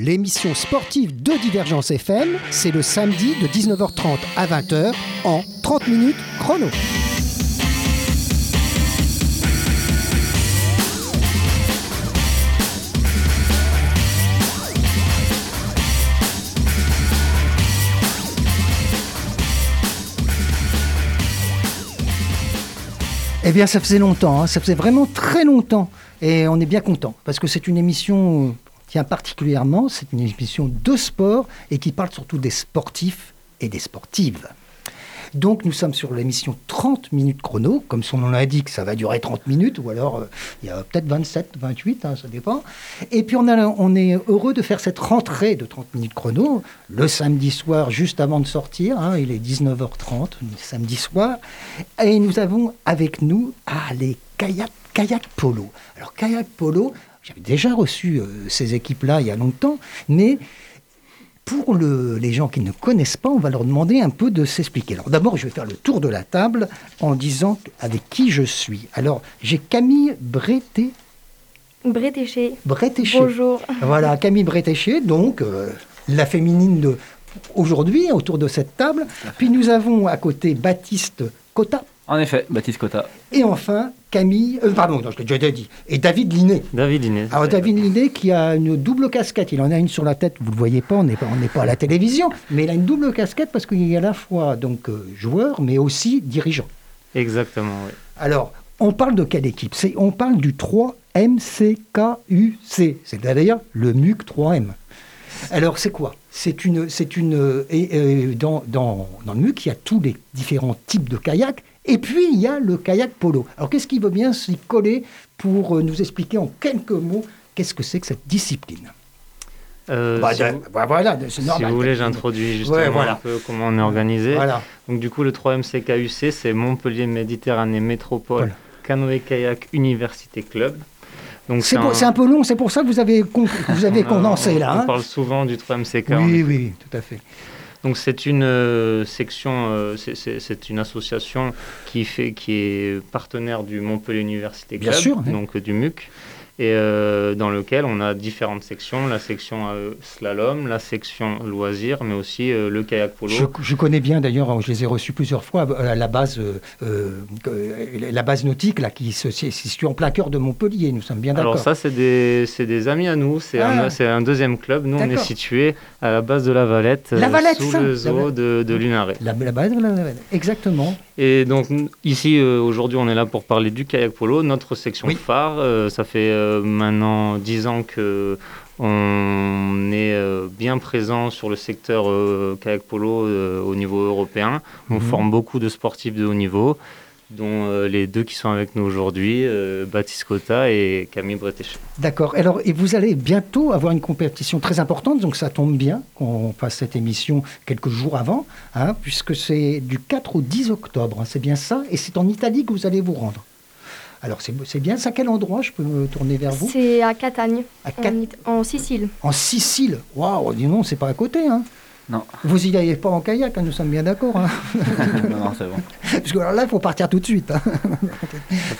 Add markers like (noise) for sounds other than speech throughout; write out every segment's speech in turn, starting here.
30 minutes chrono, l'émission sportive de Divergence FM, c'est le samedi de 19h30 à 20h en 30 minutes chrono. Eh bien, ça faisait longtemps, hein. ça faisait vraiment très longtemps. Et on est bien content, parce que c'est une émission tient particulièrement, c'est une émission de sport et qui parle surtout des sportifs et des sportives. Donc nous sommes sur l'émission 30 minutes chrono, comme son nom l'indique, ça va durer 30 minutes, ou alors euh, il y a peut-être 27, 28, hein, ça dépend. Et puis on, est heureux de faire cette rentrée de 30 minutes chrono, le samedi soir, juste avant de sortir, hein, il est 19h30, samedi soir, et nous avons avec nous ah, les kayak, kayak polo. Alors kayak polo, j'avais déjà reçu euh, ces équipes-là il y a longtemps, mais pour le- les gens qui ne connaissent pas, on va leur demander un peu de s'expliquer. Alors d'abord, je vais faire le tour de la table en disant avec qui je suis. Alors, j'ai Camille Breté, Bretéché. Bretéché. Bonjour. Voilà, Camille Bretéché, donc euh, la féminine de aujourd'hui autour de cette table. Puis nous avons à côté Baptiste Cotta. En effet, Baptiste Cotta. Et enfin, Camille, euh, pardon, non, je l'ai déjà dit, et David Linet. David Inès. Alors David Linet qui a une double casquette, il en a une sur la tête, vous ne le voyez pas, on n'est pas, on n'est pas à la télévision, mais il a une double casquette parce qu'il est à la fois donc euh, joueur mais aussi dirigeant. Exactement, oui. Alors, on parle de quelle équipe? C'est, On parle du 3MCKUC, c'est d'ailleurs le MUC 3M. Alors c'est quoi? C'est une, c'est une, euh, et, dans, dans, dans le MUC il y a tous les différents types de kayak, et puis il y a le kayak polo. Alors qu'est-ce qui veut bien s'y coller pour euh, nous expliquer en quelques mots qu'est-ce que c'est que cette discipline? Euh, Bah, si, de- vous, bah, Voilà, c'est si normal. vous voulez, j'introduis justement Ouais, voilà. un peu comment on est organisé. Voilà. Donc du coup, le 3MCKUC, c'est Montpellier Méditerranée Métropole Voilà. Canoë Kayak Université Club. Donc C'est, pour- un peu long, c'est pour ça que vous avez, con- (laughs) vous avez condensé là. On hein parle souvent du 3MCK. en oui, oui, tout à fait. Donc c'est une euh, section, euh, c'est- une association qui fait, qui est partenaire du Montpellier Université Bien Club, sûr, oui. donc euh, du MUC, et euh, dans lequel on a différentes sections, la section euh, slalom, la section loisirs, mais aussi euh, le kayak polo. Je, je connais bien d'ailleurs, je les ai reçus plusieurs fois à la base, la base nautique là, qui se se situe en plein cœur de Montpellier. Nous sommes bien d'accord. Alors ça, c'est des, des amis à nous, c'est Ah. un, un deuxième club. Nous, on est situé à la base de la Valette, La Valette, sous ça, le zoo Valette. de, de Lunaret. La, la base, la- la- exactement. Et donc ici aujourd'hui on est là pour parler du kayak polo, notre section Oui. phare. Ça fait maintenant dix ans que on est euh, bien présent sur le secteur euh, kayak polo euh, au niveau européen. On Mhm. forme beaucoup de sportifs de haut niveau, dont euh, les deux qui sont avec nous aujourd'hui, euh, Baptiste Cotta et Camille Bretéché. D'accord. Alors, et vous allez bientôt avoir une compétition très importante, donc ça tombe bien qu'on fasse cette émission quelques jours avant, hein, puisque c'est du 4 au 10 octobre. hein, c'est bien ça, et c'est en Italie que vous allez vous rendre. Alors, c'est c'est bien ça. Quel endroit Je peux me tourner vers vous? C'est à Catagne, À en, Cat- It- en Sicile. En Sicile? Waouh, dis non, c'est pas à côté. Hein. Non. Vous y allez pas en kayak, hein, nous sommes bien d'accord. hein. (laughs) non, non, c'est bon. (laughs) Parce que alors là, il faut partir tout de suite. hein.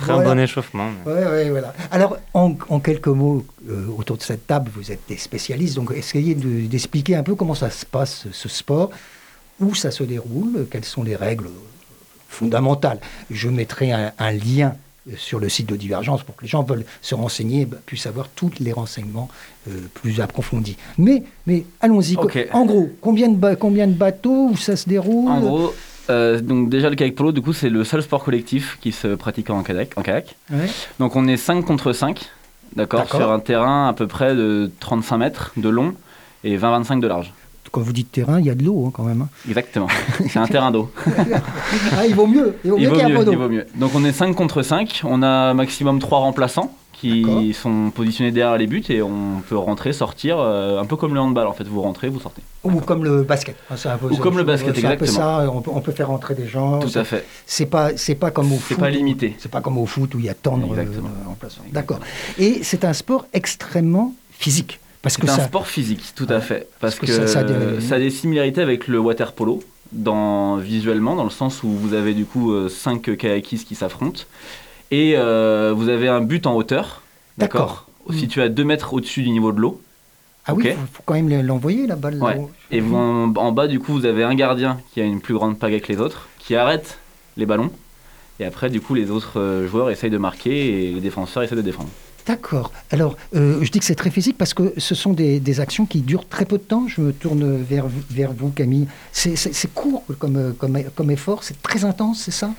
Voilà. un bon échauffement. mais- Ouais, ouais, voilà. Alors, en, en quelques mots, euh, autour de cette table, vous êtes des spécialistes, donc essayez de- d'expliquer un peu comment ça se passe, ce sport, où ça se déroule, quelles sont les règles fondamentales. Je mettrai un, un lien sur le site de Divergence pour que les gens veulent se renseigner, bah, puissent avoir tous les renseignements euh, plus approfondis. Mais, mais allons-y. En gros, combien de, combien de bateaux, où ça se déroule? En gros, euh, donc déjà le kayak polo, du coup, c'est le seul sport collectif qui se pratique en kayak. En kayak. Ouais. Donc on est 5 contre 5, d'accord, D'accord. sur un terrain à peu près de 35 mètres de long et 20-25 de large. Quand vous dites terrain, il y a de l'eau hein, quand même. hein. Exactement. (laughs) c'est un terrain d'eau. (laughs) Ah, il vaut mieux, il vaut mieux vaut qu'il y ait un peu mieux, d'eau. il vaut mieux. Donc on est 5 contre 5, on a maximum 3 remplaçants qui sont positionnés derrière les buts et on peut rentrer, sortir, euh, un peu comme le handball en fait, vous rentrez, vous sortez. Ou comme le basket. C'est un peu Ou comme le basket, C'est un peu exactement. ça, on peut, on peut faire rentrer des gens. Tout à fait. C'est pas, c'est pas comme au C'est foot. pas limité. C'est pas comme au foot où il y a tant de Exactement. remplaçants. D'accord. Et c'est un sport extrêmement physique. Parce que C'est un ça, sport physique, tout à fait. Parce, que que, ça- ça a ça, des- a des similarités avec le water polo, dans, visuellement, dans le sens où vous avez du coup 5 kayakistes qui s'affrontent. Et euh, vous avez un but en hauteur, D'accord. Situé à 2 mètres au-dessus du niveau de l'eau. Ah oui, il faut, faut quand même l'envoyer la balle. Ouais. Et vous, en, en bas, du coup, vous avez un gardien qui a une plus grande pagaie que les autres, qui arrête les ballons. Et après, du coup, les autres euh, joueurs essayent de marquer et les défenseurs essayent de défendre. D'accord. Alors, euh, je dis que c'est très physique parce que ce sont des, des actions qui durent très peu de temps. Je me tourne vers, vous- vers vous, Camille. C'est- court comme, comme, comme effort, c'est très intense, c'est ça?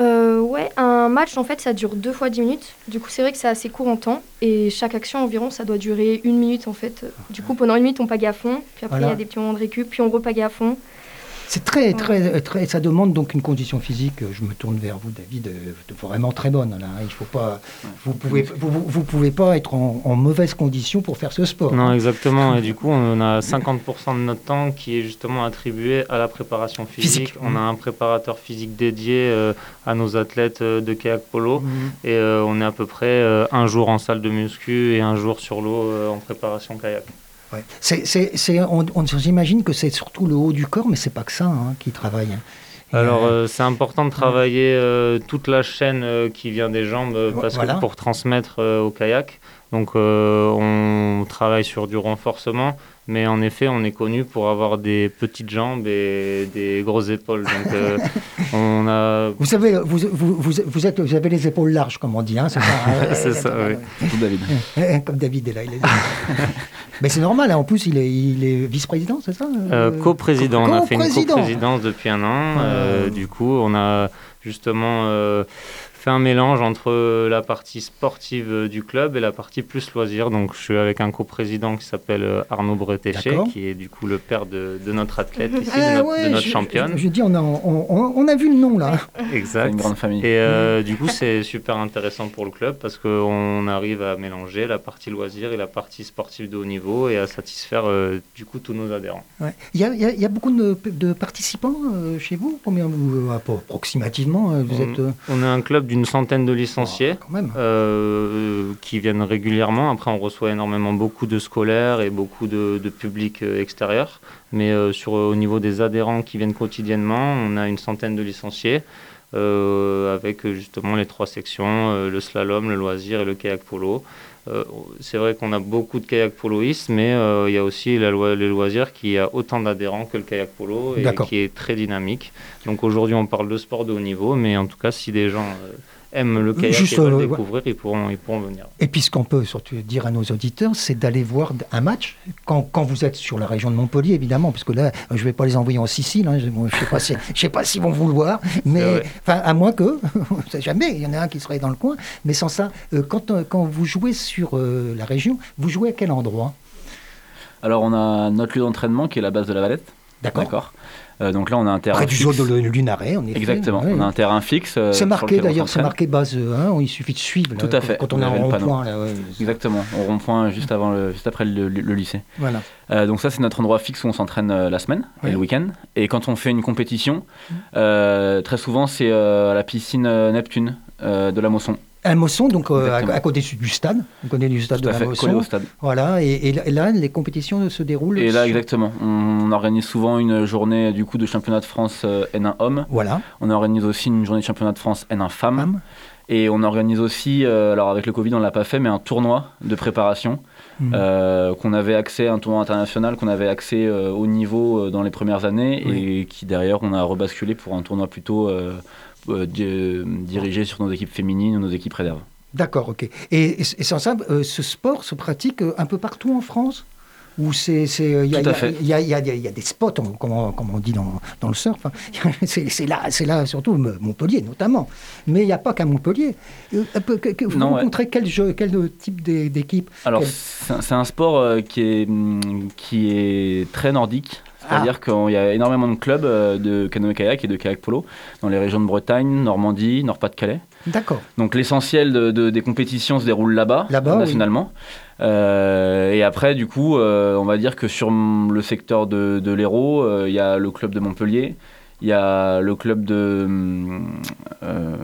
Euh, ouais, un match, en fait, ça dure deux fois 10 minutes. Du coup, c'est vrai que c'est assez court en temps. Et chaque action, environ, ça doit durer une minute, en fait. Du coup, pendant une minute, on pague à fond. Puis après, il Voilà. y a des petits moments de récup. Puis on repague à fond. C'est très, très, très, ça demande donc une condition physique. Je me tourne vers vous, David, euh, vraiment très bonne. Là. hein. Il faut pas, vous pouvez, vous, vous- pouvez pas être en, en mauvaise condition pour faire ce sport. Non, hein. exactement. Et du coup, on a 50% de notre temps qui est justement attribué à la préparation physique. Physique. On a un préparateur physique dédié euh, à nos athlètes euh, de kayak polo. Mhm. Et euh, on est à peu près euh, un jour en salle de muscu et un jour sur l'eau euh, en préparation kayak. Ouais. On, on s'imagine que c'est surtout le haut du corps, mais c'est pas que ça hein, qui travaille. Et, Alors, euh, euh, c'est important de travailler euh, toute la chaîne euh, qui vient des jambes euh, parce voilà. que pour transmettre euh, au kayak. Donc, euh, on travaille sur du renforcement, mais en effet, on est connu pour avoir des petites jambes et des grosses épaules. Donc, euh, (laughs) on a. vous savez, vous, vous, vous, vous êtes, vous avez les épaules larges, comme on dit. Hein, c'est ça, hein. (laughs) C'est ça, oui. Surtout David. (laughs) Eh, Comme David est là. Il est... mais c'est normal, hein, en plus, il est, il est vice-président, c'est ça Euh, co-président, on a fait une co-présidence depuis un an. Euh, Euh. Du coup, on a justement euh, fait un mélange entre la partie sportive euh, du club et la partie plus loisir. Donc, je suis avec un co-président qui s'appelle euh, Arnaud Bretéché, qui est du coup le père de, de notre athlète ici, Ah de notre, ouais, de notre je- championne. Je, dis, on a, on, a vu le nom là. (laughs) Exact. une grande famille. Et euh, du coup, c'est super intéressant pour le club parce qu'on arrive à mélanger la partie loisir et la partie sportive de haut niveau et à satisfaire euh, du coup tous nos adhérents. Ouais. Il y, a, il y a- il y a beaucoup de, de participants euh, chez vous Combien vous, euh, appro- approximativement euh, vous On- êtes euh, On est un club d'une centaine de licenciés. quand même. euh, qui viennent régulièrement. Après, on reçoit énormément beaucoup de scolaires et beaucoup de, de public euh, extérieur. Mais euh, sur, au niveau des adhérents qui viennent quotidiennement, on a une centaine de licenciés. euh, avec euh, justement les trois sections, euh, le slalom, le loisir et le kayak polo. Euh, c'est vrai qu'on a beaucoup de kayak poloistes, mais euh, il y a aussi la loi, les loisirs qui a autant d'adhérents que le kayak polo et qui est très dynamique. Donc aujourd'hui, on parle de sport de haut niveau, mais en tout cas, si des gens euh, aiment le kayak Juste, et veulent euh, découvrir, ils, pourront, ils pourront venir. Et puis ce qu'on peut surtout dire à nos auditeurs, c'est d'aller voir un match quand, quand vous êtes sur la région de Montpellier, évidemment, parce que là, je ne vais pas les envoyer en Sicile. hein, je ne sais pas si, s'ils vont vouloir, mais enfin à moins que, (laughs) on ne sait jamais, il y en a un qui serait dans le coin. Mais sans ça, euh, quand, euh, quand vous jouez sur euh, la région, vous jouez à quel endroit? Alors, on a notre lieu d'entraînement qui est la base de la Valette. D'accord. Euh, donc là, on a un terrain Près du fixe. zoo de Lunaret, en effet. Exactement. Ouais. On a un terrain fixe. euh, C'est marqué on d'ailleurs, c'est marqué base 1, il suffit de suivre. là, Tout à quand- fait, Quand on le panneau. rond-point. ouais. Exactement. Au rond-point juste avant, le, juste après le, le lycée. Voilà. Euh, donc ça, c'est notre endroit fixe où on s'entraîne euh, la semaine et le week-end. Et quand on fait une compétition, euh, très souvent, c'est euh, à la piscine euh, Neptune euh, de la Mosson. Un Mosson, donc euh, à, à côté du stade. On connaît du stade Tout de à la fait, Mosson. au stade. Voilà, et, et là- les compétitions se déroulent. Et là, sur- exactement, on organise souvent une journée du coup de championnat de France euh, N1 homme. Voilà, On organise aussi une journée de championnat de France N1 femme. Femme. Et on organise aussi, euh, alors avec le Covid on l'a pas fait, mais un tournoi de préparation euh, qu'on avait accès, un tournoi international qu'on avait accès euh, au niveau euh, dans les premières années et qui derrière on a rebasculé pour un tournoi plutôt euh, euh, di- dirigé sur nos équipes féminines ou nos équipes réserves. D'accord, ok. Et, et sans ça, euh, ce sport se pratique un peu partout en France? Ou c'est, il y a- y y y des- spots, comme on, comme on dit dans, dans le surf. hein. (laughs) C'est, là, c'est là surtout Montpellier notamment. Mais il n'y a pas qu'à Montpellier. Vous Non, ouais. rencontrez quel, jeu, quel type d'é- d'équipe? Alors Quel- c'est un- sport qui est, qui est très nordique. Ah. C'est-à-dire qu'il y a énormément de clubs euh, de canoë-kayak et de kayak-polo dans les régions de Bretagne, Normandie, Nord-Pas-de-Calais. D'accord. Donc l'essentiel de- de- des compétitions se déroule là-bas, Là-bas, oui. nationalement. Euh, et après, du coup, euh, on va dire que sur le secteur de, de l'Hérault, euh, il y a le club de Montpellier, il y a le club de mm, euh,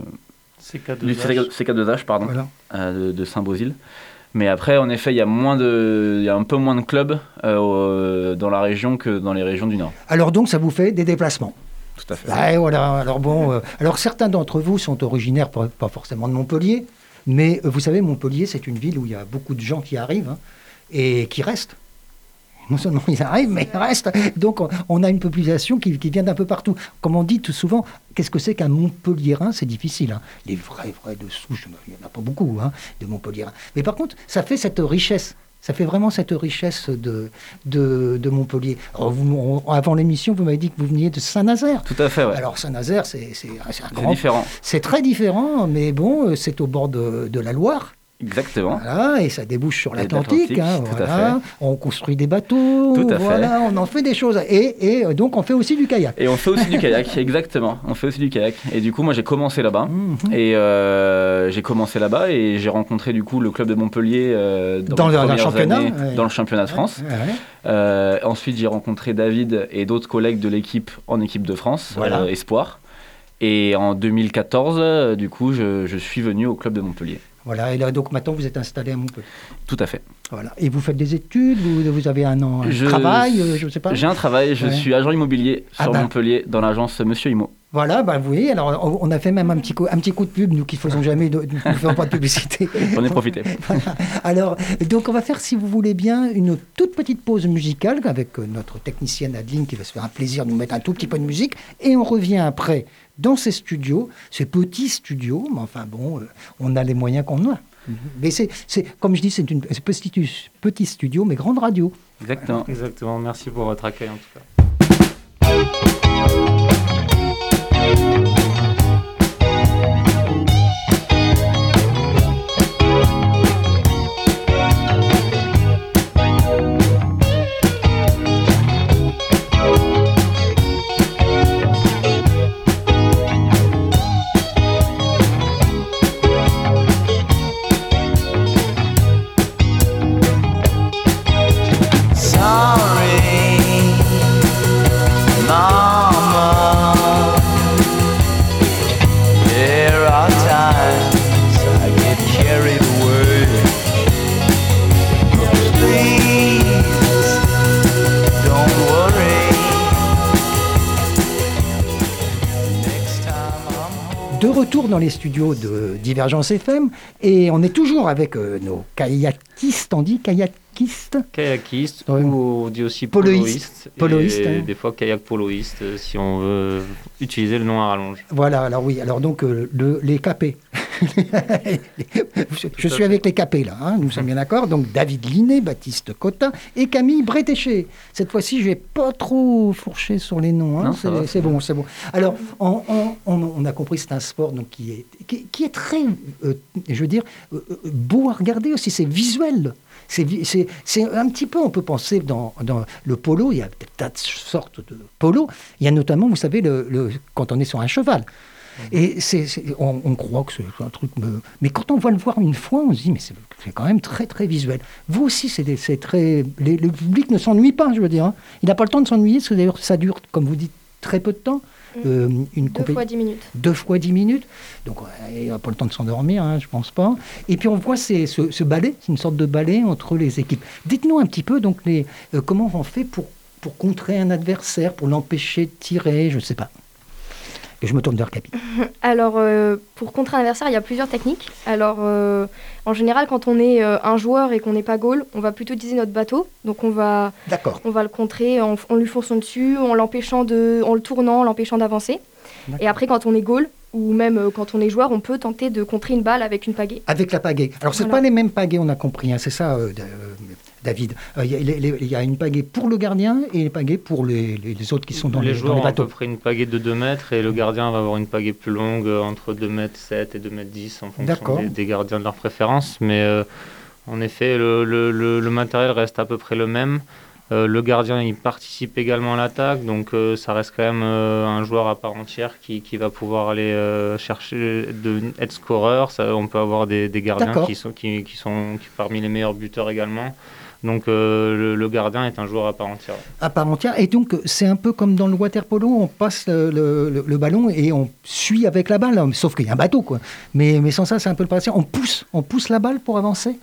C'est du CK2H, pardon, Voilà. euh, de, de Saint-Bosile. Mais après, en effet, il y a moins de, il y a un peu moins de clubs euh, dans la région que dans les régions du Nord. Alors donc, ça vous fait des déplacements? Tout à fait. Ouais, voilà. Alors bon, euh, alors certains d'entre vous sont originaires, pas, pas forcément de Montpellier, mais euh, vous savez, Montpellier, c'est une ville où il y a beaucoup de gens qui arrivent hein, et qui restent. Non seulement ils arrivent, mais ils restent. Donc on a une population qui, vient d'un peu partout. Comme on dit tout souvent, qu'est-ce que c'est qu'un Montpellierin C'est difficile. Hein. Les vrais, vrais de souche, il n'y en a pas beaucoup, hein, de Montpellierin. Mais par contre, ça fait cette richesse. Ça fait vraiment cette richesse de, de, Montpellier. avant l'émission, vous m'avez dit que vous veniez de Saint-Nazaire. Tout à fait, ouais. Alors Saint-Nazaire, c'est un grand... différent. C'est très différent, mais bon, c'est au bord de, de la Loire. Exactement. Voilà, et ça débouche sur l'Atlantique. Hein, voilà. On construit des bateaux. Tout à voilà, on en fait des choses. Et, et, euh, donc, on fait aussi du kayak. Et on fait aussi du kayak, (laughs) exactement. On fait aussi du kayak. Et du coup, moi, j'ai commencé là-bas. Mhm. Et euh, j'ai commencé là-bas et j'ai rencontré du coup le club de Montpellier euh, dans, le championnat, dans le championnat de France. ensuite, j'ai rencontré David et d'autres collègues de l'équipe en équipe de France, Espoir. Et en 2014, du coup, je, je suis venu au club de Montpellier. Voilà, et là, donc maintenant vous êtes installé à Montpellier. Tout à fait. Voilà. Et vous faites des études, vous, vous avez un, an, un travail, euh, je ne sais pas J'ai un travail, je suis agent immobilier ah sur bah. Montpellier dans l'agence Monsieur Imo. Voilà, bah, vous voyez, alors on a fait même un petit coup, un petit coup de pub, nous qui ne faisons jamais, de, nous ne faisons pas de publicité. (laughs) On est profité. (laughs) Alors, donc on va faire, si vous voulez bien, une toute petite pause musicale avec euh, notre technicienne Adeline qui va se faire un plaisir de nous mettre un tout petit peu de musique, et on revient après dans ces studios, ces petits studios, mais enfin bon, euh, on a les moyens qu'on a. Mhm. Mais c'est, comme je dis, c'est une petit, petit studio, mais grande radio. Exactement. Exactement. Merci pour votre accueil en tout cas. Les studios de Divergence FM et on est toujours avec euh, nos kayakistes, on dit kayakistes Kayakistes, ou on dit aussi poloistes. Poloistes. Hein. Des fois kayak poloistes, euh, si on veut utiliser le nom à rallonge. Voilà, alors oui, alors donc euh, le, les capés. (laughs) je suis avec les capés là, hein, nous sommes bien d'accord. Donc David Linet, Baptiste Cotin et Camille Bretéché. Cette fois-ci, je vais pas trop fourcher sur les noms. Hein, c'est bon, c'est bon. Alors, on, a compris, c'est un sport donc, qui, est, qui, est très, euh, je veux dire, euh, beau à regarder aussi. C'est visuel. C'est un petit peu, on peut penser dans, dans, le polo, il y a des tas de sortes de polo. Il y a notamment, vous savez, le, quand on est sur un cheval. Et c'est, on, croit que c'est un truc. Mais quand on va le voir une fois, on se dit, mais c'est, quand même très, très visuel. Vous aussi, c'est, très. le public ne s'ennuie pas, je veux dire. Hein. Il n'a pas le temps de s'ennuyer, parce que d'ailleurs, ça dure, comme vous dites, très peu de temps. Euh, une deux fois dix minutes. Deux fois dix minutes. Donc, il n'a pas le temps de s'endormir, hein, je pense pas. Et puis, on voit ce, ce ballet, c'est une sorte de ballet entre les équipes. Dites-nous un petit peu, donc, les, euh, comment on fait pour, pour contrer un adversaire, pour l'empêcher de tirer, je ne sais pas. Et je me tourne vers Capi. (laughs) Alors, euh, pour contrer un adversaire, il y a plusieurs techniques. Alors, euh, en général, quand on est euh, un joueur et qu'on n'est pas goal, on va plutôt utiliser notre bateau. Donc, on va, on va le contrer en, lui fonçant dessus, en l'empêchant de, en le tournant, en l'empêchant d'avancer. Et après, quand on est goal, ou même quand on est joueur, on peut tenter de contrer une balle avec une pagaie. Avec la pagaie. Alors, ce pas les mêmes pagaies, on a compris, hein, c'est ça, David. Euh, il y, a une pagaie pour le gardien et une pagaie pour les, autres qui sont dans les, les, joueurs dans les bateaux. ont à peu près une pagaie de 2 mètres et le gardien va avoir une pagaie plus longue, euh, entre 2 mètres 7 et 2 mètres 10 en fonction des, gardiens de leur préférence. Mais euh, en effet, le, matériel reste à peu près le même. le gardien il participe également à l'attaque, donc ça reste quand même un joueur à part entière qui, va pouvoir aller chercher de être scoreur. Ça, on peut avoir des, gardiens qui sont, qui, sont parmi les meilleurs buteurs également. Donc euh, le, gardien est un joueur à part entière. À part entière. Et donc c'est un peu comme dans le water polo, on passe le, ballon et on suit avec la balle, sauf qu'il y a un bateau quoi. Mais, mais sans ça c'est un peu le principe. On pousse, on pousse la balle pour avancer.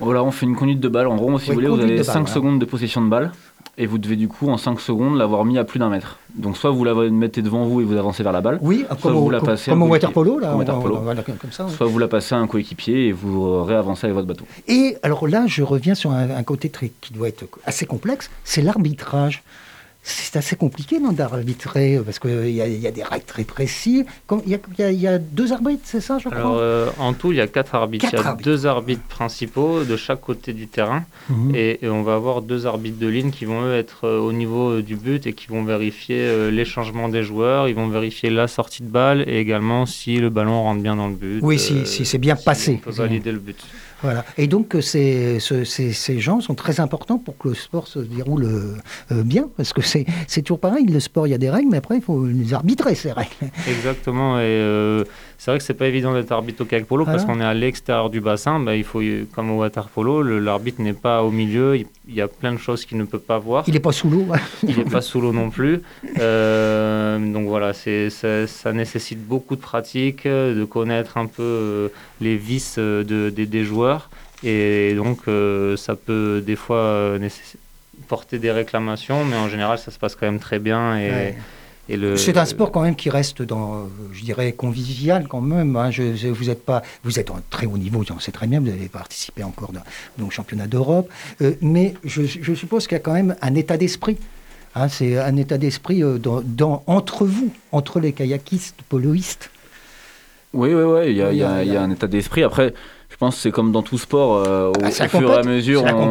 Voilà, on fait une conduite de balle. En gros, si vous voulez, vous avez 5 secondes de possession de balle. Et vous devez du coup en 5 secondes l'avoir mis à plus d'un mètre. Donc soit vous la mettez devant vous et vous avancez vers la balle, oui, soit comme vous la passez comme au waterpolo là, comme ça, soit vous la passez à un coéquipier et vous réavancez avec votre bateau. Et alors là, je reviens sur un, côté très, qui doit être assez complexe, c'est l'arbitrage c'est assez compliqué d'arbitrer parce qu'il y, y, a des règles très précises. Il y, y, a deux arbitres, c'est ça, je crois? Alors, euh, en tout, il y a quatre arbitres. il y a deux arbitres principaux de chaque côté du terrain. Mhm. Et, on va avoir deux arbitres de ligne qui vont, eux, être euh, au niveau euh, du but et qui vont vérifier les changements des joueurs. Ils vont vérifier la sortie de balle et également si le ballon rentre bien dans le but. Oui, si, si c'est bien passé. On peut valider le but. Voilà. Et donc, ces, ces, ces, gens sont très importants pour que le sport se déroule euh, bien, parce que c'est toujours pareil, le sport, il y a des règles, mais après, il faut les arbitrer, ces règles. Exactement, et euh, c'est vrai que c'est pas évident d'être arbitre au kayak polo, parce qu'on est à l'extérieur du bassin, bah, il faut, comme au water polo, l'arbitre n'est pas au milieu, il, y a plein de choses qu'il ne peut pas voir. Il n'est pas sous l'eau. (laughs) il n'est pas sous l'eau non plus. Euh, donc voilà, ça, ça, nécessite beaucoup de pratique, de connaître un peu les vices de, des joueurs, et donc, euh, ça peut des fois euh, porter des réclamations, mais en général, ça se passe quand même très bien. Et, le... C'est un sport quand même qui reste dans, je dirais, convivial quand même. Hein. Je, vous êtes pas, vous êtes en très haut niveau, on sait très bien, vous avez participé encore dans, le championnat d'Europe, euh, mais je, suppose qu'il y a quand même un état d'esprit. Hein. c'est un état d'esprit dans, entre vous, entre les kayakistes, poloistes. Oui, oui, oui, il y, y, a un état d'esprit. Après, pense que c'est comme dans tout sport, euh, au, ah, fur et à mesure, hein.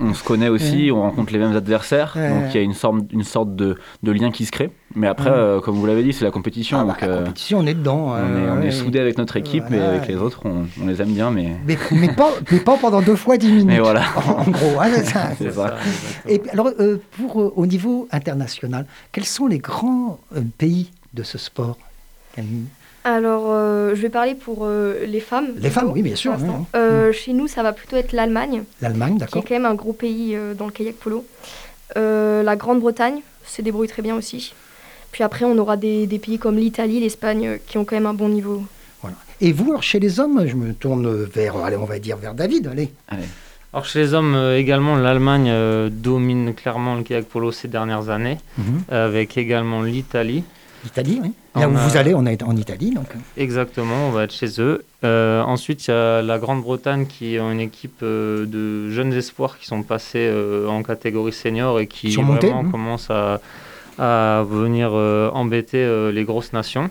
on, se connaît aussi, on rencontre les mêmes adversaires, donc il y a une sorte, une sorte de, de, lien qui se crée. Mais après, euh, comme vous l'avez dit, c'est la compétition. Ah, donc, la euh, compétition, on est dedans. on est, soudés avec notre équipe, mais avec les autres, on, les aime bien. Mais... Mais, pas, (laughs) mais pas pendant deux fois dix minutes. Mais voilà. (laughs) En, gros, hein, c'est ça. (laughs) Et alors, pour, au niveau international, quels sont les grands pays de ce sport? Alors, euh, je vais parler pour euh, les femmes. Les femmes, oui, bien sûr. Euh, mm. Chez nous, ça va plutôt être l'Allemagne. L'Allemagne, d'accord. Qui est quand même un gros pays dans le kayak polo. la Grande-Bretagne se débrouille très bien aussi. Puis après, on aura des, pays comme l'Italie, l'Espagne, qui ont quand même un bon niveau. Voilà. Et vous, alors, chez les hommes, je me tourne vers, allez, on va dire vers David, allez. Alors chez les hommes également, l'Allemagne domine clairement le kayak polo ces dernières années, mhm. avec également l'Italie. L'Italie, oui. Là où vous allez, on est en Italie. Donc. Exactement, on va être chez eux. Euh, ensuite, il y a la Grande-Bretagne qui est une équipe euh, de jeunes espoirs qui sont passés euh, en catégorie senior et qui vraiment hein. commencent à, à venir embêter les grosses nations.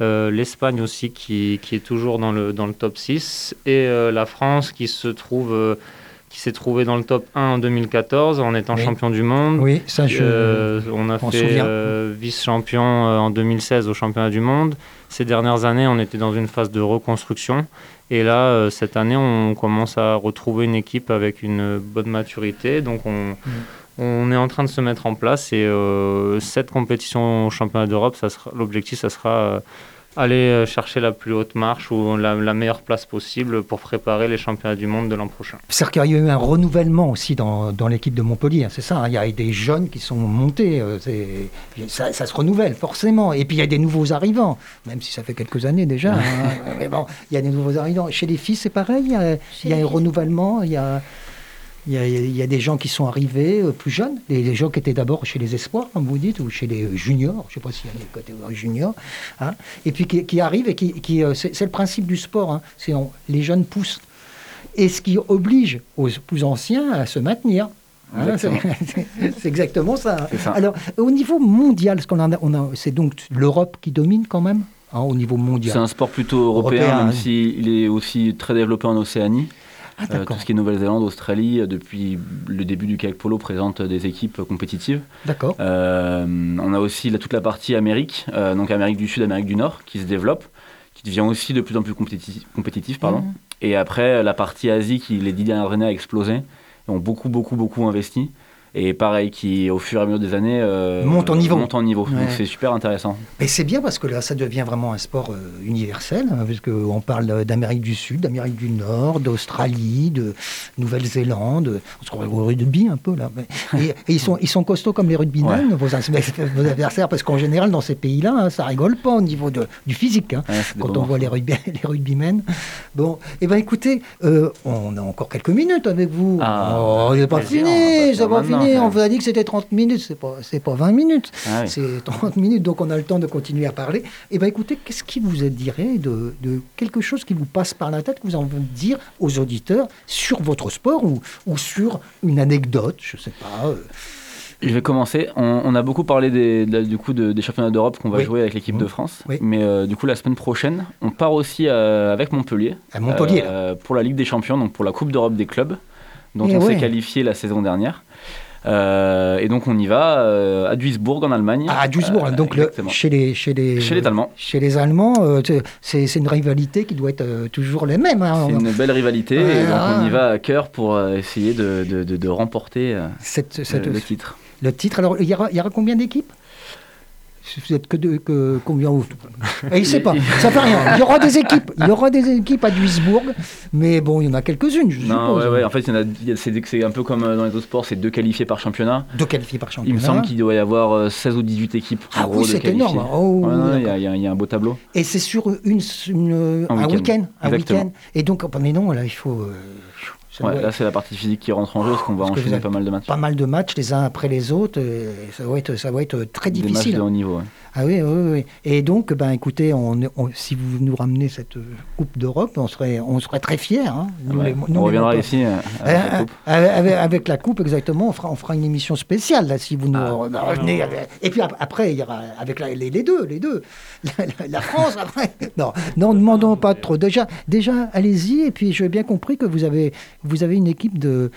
L'Espagne aussi qui, qui, est toujours dans le, dans le top 6 et la France qui se trouve qui s'est trouvé dans le top 1 en 2014 en étant champion du monde. Oui, ça je euh, On a fait euh, vice-champion euh, en 2016 au championnat du monde. Ces dernières années, on était dans une phase de reconstruction. Et là, cette année, on commence à retrouver une équipe avec une bonne maturité. Donc on, mm. on est en train de se mettre en place. Et cette compétition au championnat d'Europe, l'objectif, ça sera aller euh, chercher la plus haute marche ou la, meilleure place possible pour préparer les championnats du monde de l'an prochain. C'est-à-dire qu'il y a eu un renouvellement aussi dans, dans l'équipe de Montpellier, hein, c'est ça hein. Il y a des jeunes qui sont montés, euh, ça, ça, se renouvelle forcément. Et puis il y a des nouveaux arrivants, même si ça fait quelques années déjà. Hein. (laughs) Mais bon, il y a des nouveaux arrivants. Chez les filles, c'est pareil, il y a, il y a un renouvellement, il y a... Il y, a, des gens qui sont arrivés euh, plus jeunes, des, gens qui étaient d'abord chez les espoirs, comme vous dites, ou chez les juniors, je ne sais pas s'il y a des catégories juniors, hein, et puis qui, arrivent et qui, euh, c'est le principe du sport, hein, c'est les jeunes poussent, et ce qui oblige aux plus anciens à se maintenir. Hein, (laughs) c'est exactement ça. Alors, au niveau mondial, ce qu'on a, on c'est donc l'Europe qui domine quand même au niveau mondial? C'est un sport plutôt européen, même s'il est aussi très développé en Océanie. Ah, euh, tout ce qui est Nouvelle-Zélande, Australie, euh, depuis le début du kayak polo, présente des équipes compétitives. D'accord. Euh, on a aussi toute la partie Amérique, donc Amérique du Sud, Amérique du Nord, qui se développe, qui devient aussi de plus en plus compétitif. pardon. Mmh. Et après, la partie Asie, qui les dix dernières années a explosé, ont beaucoup, beaucoup, beaucoup investi et pareil qui au fur et à mesure des années euh, monte en niveau. Monte en niveau. Donc c'est super intéressant. Et c'est bien parce que là ça devient vraiment un sport euh, universel hein, parce qu'on parle d'Amérique du Sud, d'Amérique du Nord, d'Australie, de Nouvelle-Zélande. On se croirait au rugby un peu là. (laughs) Et, ils sont ils sont costauds comme les rugbymen vos, (laughs) vos, adversaires parce qu'en général dans ces pays-là hein, ça rigole pas au niveau de, du physique hein, quand on voit les, rugby, (laughs) les rugbymen. Bon, et eh ben écoutez, euh, on a encore quelques minutes avec vous. Ah, oh, il n'est pas fini, ça va finir mais on vous a dit que c'était 30 minutes, c'est pas, pas 20 minutes, ah c'est 30 minutes, donc on a le temps de continuer à parler. Et eh bien écoutez, qu'est-ce qui vous dirait de, de, quelque chose qui vous passe par la tête, que vous en voulez dire aux auditeurs sur votre sport ou, ou sur une anecdote, je sais pas. Euh, je vais commencer. On, a beaucoup parlé des, du coup des championnats d'Europe qu'on va jouer avec l'équipe de France. Mais euh, du coup, la semaine prochaine, on part aussi euh, avec Montpellier. À Montpellier. Euh, pour la Ligue des Champions, donc pour la Coupe d'Europe des clubs, dont on s'est qualifié la saison dernière. Et donc on y va à Duisbourg en Allemagne. Ah, à Duisbourg, donc le, chez, les, chez, les, chez les Allemands. Chez les Allemands, c'est une rivalité qui doit être toujours les mêmes. Hein. C'est une belle rivalité, et donc on y va à cœur pour essayer de, de, de, remporter cette, cette, le titre le titre. Alors, il y aura, combien d'équipes? Vous êtes que, de, que combien (laughs) Il ne sait pas, ça fait rien. Il y aura des équipes, il y aura des équipes à Duisbourg, mais bon, il y en a quelques-unes, je non, Ouais, ouais. En fait, c'est un peu comme euh, dans les autres sports, c'est deux qualifiés par championnat. Deux qualifiés par championnat. Il me semble qu'il doit y avoir 16 euh, ou 18 équipes. Ah oui, c'est énorme. Oh, il y, a un beau tableau. Et c'est sur une, un week-end. un week-end. et donc, oh, mais non, là, il faut. Euh, là, c'est la partie physique qui rentre en jeu, parce qu'on va enchaîner pas mal de matchs. Pas mal de matchs, les uns après les autres. ça, va être, ça va être très difficile. Des matchs de haut niveau, Ah oui, oui, oui. Et donc, ben, écoutez, on, si vous nous ramenez cette Coupe d'Europe, on serait, on serait très fiers. Hein. on reviendra ici euh, euh, avec, la coupe. exactement. On fera, on fera une émission spéciale, là, si vous nous ah. revenez. Et puis après, il y aura avec les, deux, les deux. (laughs) La, France, après. (laughs) Non, non, ne demandons pas trop. Déjà, déjà allez-y. Et puis, j'ai bien compris que vous avez vous avez une équipe de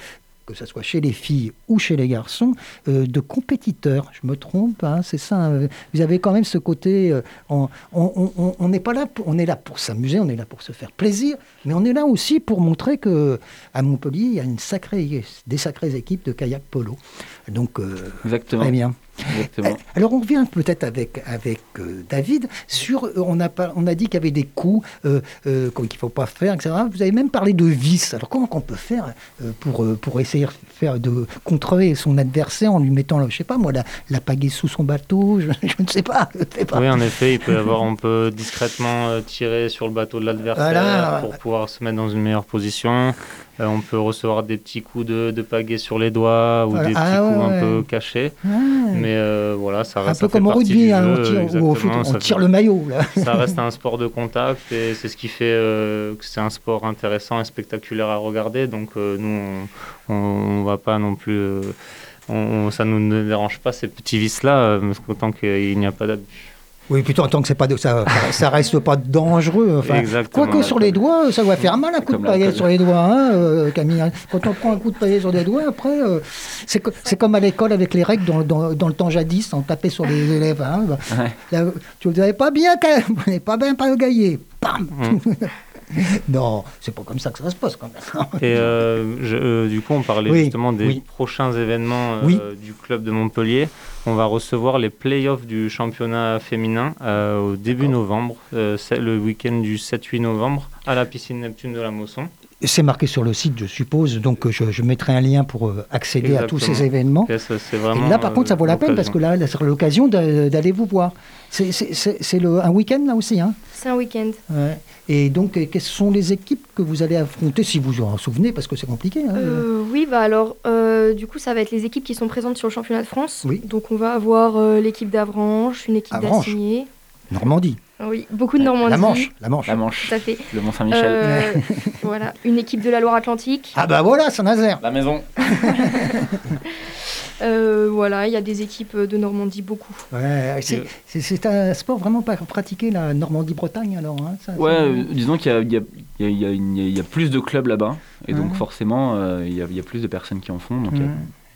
que ce soit chez les filles ou chez les garçons, euh, de compétiteurs. Je me trompe, hein, c'est ça. Hein. vous avez quand même ce côté. Euh, on n'est pas là, pour, on est là pour s'amuser, on est là pour se faire plaisir, mais on est là aussi pour montrer que à Montpellier, il y a une sacrée, des sacrées équipes de kayak polo. Donc, euh, Exactement. très bien. Euh, alors on revient peut-être avec, avec euh, David sur, euh, on a, on a dit qu'il y avait des coups qu'il ne faut pas faire, etc. Vous avez même parlé de vis. Alors comment on peut faire pour, pour essayer de, faire, de contrer son adversaire en lui mettant, je sais pas moi, la, la pagaie sous son bateau, je, ne sais pas, Oui, en effet, il peut avoir, on peut discrètement tirer sur le bateau de l'adversaire pour pouvoir se mettre dans une meilleure position. Euh, on peut recevoir des petits coups de, de pagaie sur les doigts ou des petits ah coups un peu cachés. Mais euh, voilà, ça reste. Un peu comme au rugby, hein, on tire, le maillot. (laughs) ça reste (laughs) un sport de contact et c'est ce qui fait euh, que c'est un sport intéressant et spectaculaire à regarder. Donc nous, on ne va pas non plus. On, ça nous ne dérange pas ces petits vices-là, autant qu'il n'y a pas d'abus. Oui, plutôt tant que c'est pas ça, ça reste pas dangereux. Enfin, quoique sur les doigts, ça doit faire mal un coup de paillette sur les doigts, hein, euh, Camille. Hein. Quand on prend un coup de paillette sur les doigts, après, euh, c'est comme à l'école avec les règles dans, dans, dans, le temps jadis, on tapait sur les élèves. Hein, tu n'avais pas bien, vous n'avez pas bien pas gaillé. Bam mm. (laughs) (laughs) non, c'est pas comme ça que ça se passe quand même. Et euh, euh, du coup, on parlait justement des prochains événements euh, du club de Montpellier. On va recevoir les playoffs du championnat féminin au début novembre, le week-end du 7-8 novembre, à la piscine Neptune de la Mosson. C'est marqué sur le site, je suppose, donc je, mettrai un lien pour accéder à tous ces événements. Et là, par contre, ça vaut la peine parce que là, c'est l'occasion d'aller vous voir. C'est un week-end là aussi hein? C'est un week-end. Et donc, euh, quelles sont les équipes que vous allez affronter, si vous en souvenez, parce que c'est compliqué hein, euh, Oui, bah alors, euh, du coup, ça va être les équipes qui sont présentes sur le championnat de France. Oui. Donc, on va avoir l'équipe d'Avranches, une équipe d'Assigné. Normandie. Oui, beaucoup de Normandie. La Manche, la Manche. La Manche. Tout à fait. Le Mont-Saint-Michel. (laughs) voilà, une équipe de la Loire-Atlantique. Ah bah voilà, Saint-Nazaire. La maison. (laughs) Euh, voilà, il y a des équipes de Normandie, beaucoup. Ouais, c'est un sport vraiment pas pratiqué, la Normandie-Bretagne, alors hein, Ouais, disons qu'il y, a plus de clubs là-bas, et donc forcément, euh, il y, a plus de personnes qui en font. Donc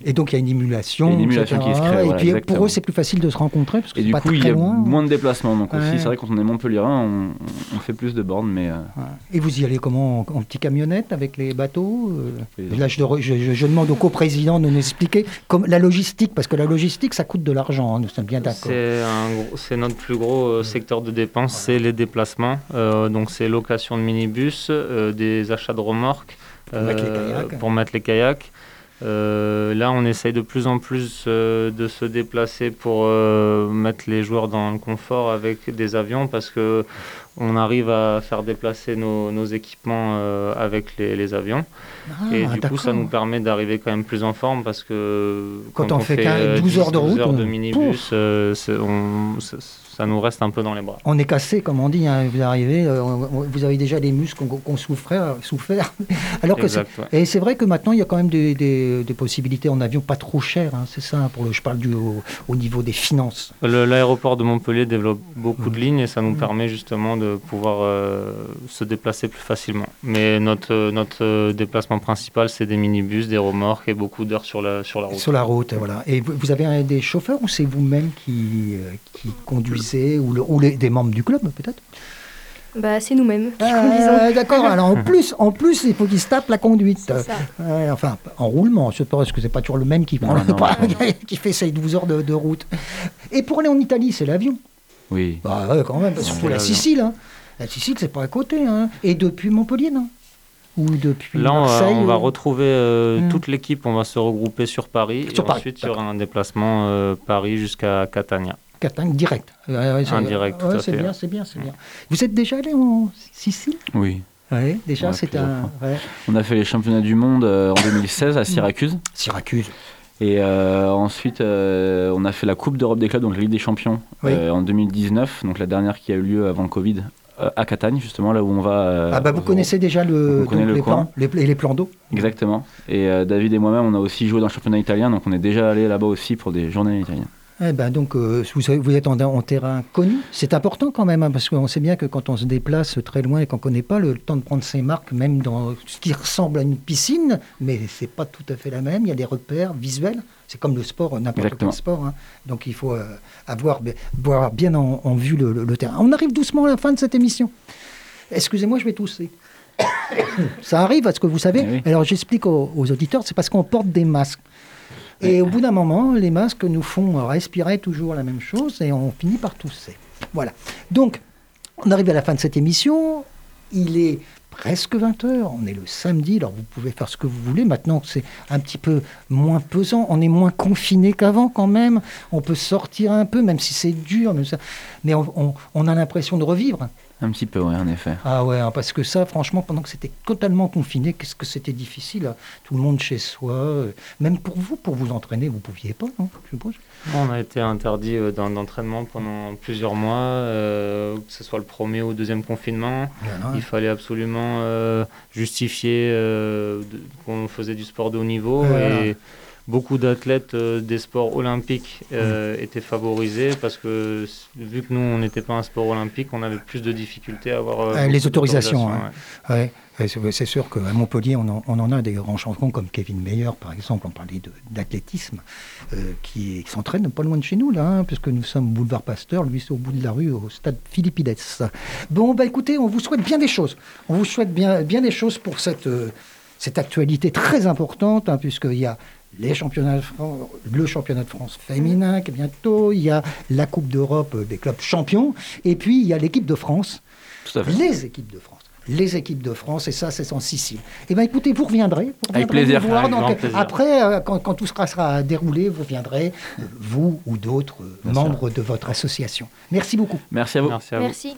et donc il y a une émulation. une émulation qui se crée. Et puis pour eux, c'est plus facile de se rencontrer parce que et du pas coup, il y a moins de déplacements. Donc aussi, c'est vrai quand on est Montpellier, on, on, fait plus de bornes, mais. Euh, et vous y allez comment en, petite camionnette avec les bateaux euh Là, je, je, demande au coprésident de nous expliquer comme la logistique, parce que la logistique, ça coûte de l'argent. Hein, nous sommes bien d'accord. C'est notre plus gros euh, secteur de dépenses, c'est les déplacements. donc c'est location de minibus, des achats de remorques. Pour mettre les kayaks. Euh, là, on essaye de plus en plus euh, de se déplacer pour euh, mettre les joueurs dans le confort avec des avions parce que on arrive à faire déplacer nos, équipements avec les, avions. Ah, et du coup, ça nous permet d'arriver quand même plus en forme parce que quand, on, fait, 12 heures de route, de minibus, on, ça nous reste un peu dans les bras. On est cassé, comme on dit. Hein. Vous arrivez, euh, vous avez déjà les muscles qu'on souffert, souffert. (laughs) Alors que Et c'est vrai que maintenant, il y a quand même des, possibilités en avion pas trop chères. Hein. c'est ça, pour le, je parle du, au, niveau des finances. L'aéroport de Montpellier développe beaucoup de lignes et ça nous mmh. permet justement de pouvoir euh, se déplacer plus facilement. Mais notre, notre déplacement principal, c'est des minibus, des remorques et beaucoup d'heures sur la, sur la route. Sur la route, voilà. Et vous, avez des chauffeurs ou c'est vous-même qui, euh, qui conduisez ou, des membres du club peut-être bah, c'est nous-mêmes. Ah, (laughs) d'accord. Alors en plus, en plus, il faut qu'ils se tapent la conduite. enfin, en roulement. Je pense que c'est pas toujours le même qui prend, (laughs) qui fait ses 12 heures de, route. Et pour aller en Italie, c'est l'avion. Oui. Bah, quand même. Surtout la Sicile. Hein. La Sicile, c'est pas à côté. Hein. Et depuis Montpellier, non? Ou depuis Là, on, on va retrouver euh, hmm. toute l'équipe. On va se regrouper sur Paris. et ensuite, il y aura un déplacement euh, Paris jusqu'à Catania direct. Indirect, C'est bien, c'est bien, c'est bien. Vous êtes déjà allé en Sicile? Oui. Ouais, déjà, c'est un. On a fait les championnats du monde euh, en 2016 à Syracuse. (coughs) Syracuse. Et euh, ensuite, euh, on a fait la Coupe d'Europe des clubs, donc la Ligue des Champions, en 2019, donc la dernière qui a eu lieu avant le Covid, à Catagne, justement, là où on va. ah, bah vous connaissez déjà le, les, plans, les, les, plans d'eau? Exactement. Et David et moi-même, on a aussi joué dans le championnat italien, donc on est déjà allé là-bas aussi pour des journées italiennes. Eh ben donc, euh, vous, vous, êtes en, terrain connu. C'est important quand même, hein, parce qu'on sait bien que quand on se déplace très loin et qu'on ne connaît pas, le temps de prendre ses marques, même dans ce qui ressemble à une piscine, mais c'est pas tout à fait la même. Il y a des repères visuels. C'est comme le sport, n'importe quel sport. Hein. Donc il faut euh, avoir, avoir, bien en, vue le, terrain. On arrive doucement à la fin de cette émission. Excusez-moi, je vais tousser. (coughs) Ça arrive, parce que vous savez. Eh Alors j'explique aux auditeurs, c'est parce qu'on porte des masques. Et au bout d'un moment, les masques nous font respirer toujours la même chose et on finit par tousser. Voilà. Donc, on arrive à la fin de cette émission. Il est presque 20h. On est le samedi, alors vous pouvez faire ce que vous voulez. Maintenant, c'est un petit peu moins pesant. On est moins confiné qu'avant quand même. On peut sortir un peu, même si c'est dur. Mais on a l'impression de revivre. Un petit peu, oui, en effet. Ah ouais, hein, parce que ça, franchement, pendant que c'était totalement confiné, qu'est-ce que c'était difficile. Hein. Tout le monde chez soi. Euh, même pour vous, pour vous entraîner, vous ne pouviez pas, non je suppose? On a été interdit euh, d'entraînement pendant plusieurs mois, euh, que ce soit le premier ou le deuxième confinement. Il fallait absolument justifier qu'on faisait du sport de haut niveau. et beaucoup d'athlètes euh, des sports olympiques euh, étaient favorisés parce que vu que nous on n'était pas un sport olympique, on avait plus de difficultés à avoir euh, les autorisations. Hein. Ouais. c'est sûr qu'à Montpellier, on en, a des grands champions comme Kevin Meyer, par exemple. On parlait d'athlétisme, qui, s'entraîne pas loin de chez nous, là, hein, puisque nous sommes boulevard Pasteur, lui, c'est au bout de la rue, au stade Philippides. Bon, bah écoutez, on vous souhaite bien des choses. On vous souhaite bien, bien des choses pour cette, cette actualité très importante, hein, puisqu'il y a les championnats de France, le championnat de France féminin qui est bientôt, il y a la Coupe d'Europe des clubs champions, et puis il y a l'équipe de France, les équipes de France. Les équipes de France, et ça, c'est en Sicile. Eh bien, écoutez, vous reviendrez. Vous Avec plaisir. Voir, Après, euh, quand, tout sera, sera, déroulé, vous viendrez, vous ou d'autres membres de votre association. Merci beaucoup. Merci à vous. Merci. À vous. Merci.